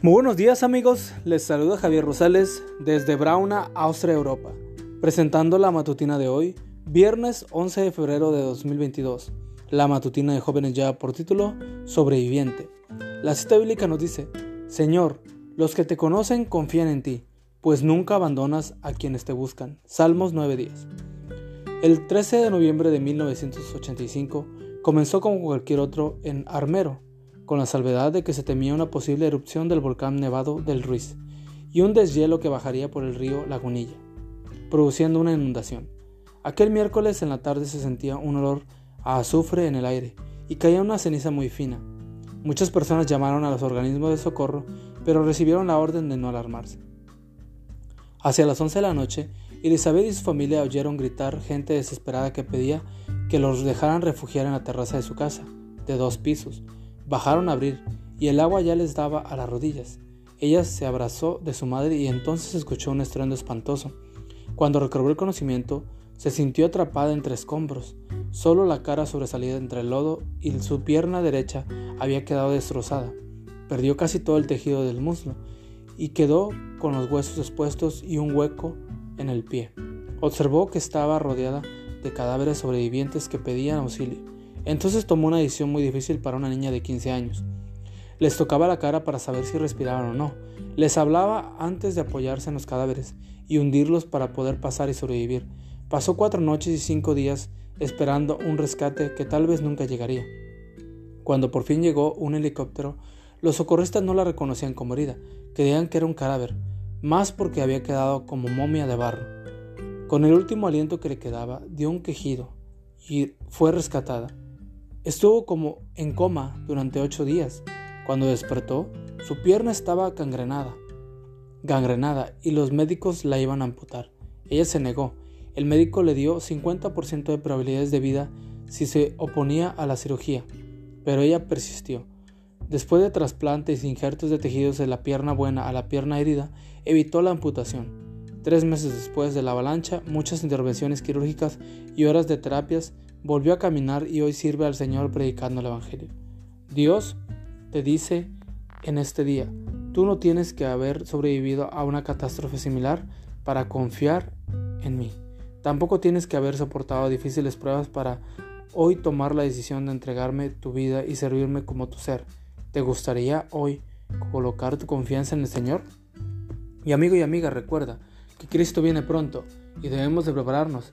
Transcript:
Muy buenos días amigos, les saluda Javier Rosales desde Brauna, Austria, Europa, presentando la matutina de hoy, viernes 11 de febrero de 2022. La matutina de jóvenes ya por título Sobreviviente. La cita bíblica nos dice, Señor, los que te conocen confían en ti, pues nunca abandonas a quienes te buscan. Salmos 9:10. El 13 de noviembre de 1985 comenzó como cualquier otro en Armero, con la salvedad de que se temía una posible erupción del volcán nevado del Ruiz y un deshielo que bajaría por el río Lagunilla, produciendo una inundación. Aquel miércoles en la tarde se sentía un olor a azufre en el aire y caía una ceniza muy fina. Muchas personas llamaron a los organismos de socorro, pero recibieron la orden de no alarmarse. Hacia las 11 de la noche, Elizabeth y su familia oyeron gritar gente desesperada que pedía que los dejaran refugiar en la terraza de su casa, de dos pisos, Bajaron a abrir, y el agua ya les daba a las rodillas. Ella se abrazó de su madre y entonces escuchó un estruendo espantoso. Cuando recobró el conocimiento, se sintió atrapada entre escombros. Solo la cara sobresalida entre el lodo y su pierna derecha había quedado destrozada. Perdió casi todo el tejido del muslo y quedó con los huesos expuestos y un hueco en el pie. Observó que estaba rodeada de cadáveres sobrevivientes que pedían auxilio. Entonces tomó una decisión muy difícil para una niña de 15 años. Les tocaba la cara para saber si respiraban o no. Les hablaba antes de apoyarse en los cadáveres y hundirlos para poder pasar y sobrevivir. Pasó cuatro noches y cinco días esperando un rescate que tal vez nunca llegaría. Cuando por fin llegó un helicóptero, los socorristas no la reconocían como herida, creían que era un cadáver, más porque había quedado como momia de barro. Con el último aliento que le quedaba, dio un quejido y fue rescatada. Estuvo como en coma durante ocho días. Cuando despertó, su pierna estaba gangrenada, gangrenada y los médicos la iban a amputar. Ella se negó. El médico le dio 50% de probabilidades de vida si se oponía a la cirugía, pero ella persistió. Después de trasplantes e injertos de tejidos de la pierna buena a la pierna herida, evitó la amputación. Tres meses después de la avalancha, muchas intervenciones quirúrgicas y horas de terapias volvió a caminar y hoy sirve al Señor predicando el Evangelio. Dios te dice en este día, tú no tienes que haber sobrevivido a una catástrofe similar para confiar en mí. Tampoco tienes que haber soportado difíciles pruebas para hoy tomar la decisión de entregarme tu vida y servirme como tu ser. ¿Te gustaría hoy colocar tu confianza en el Señor? Y amigo y amiga, recuerda que Cristo viene pronto y debemos de prepararnos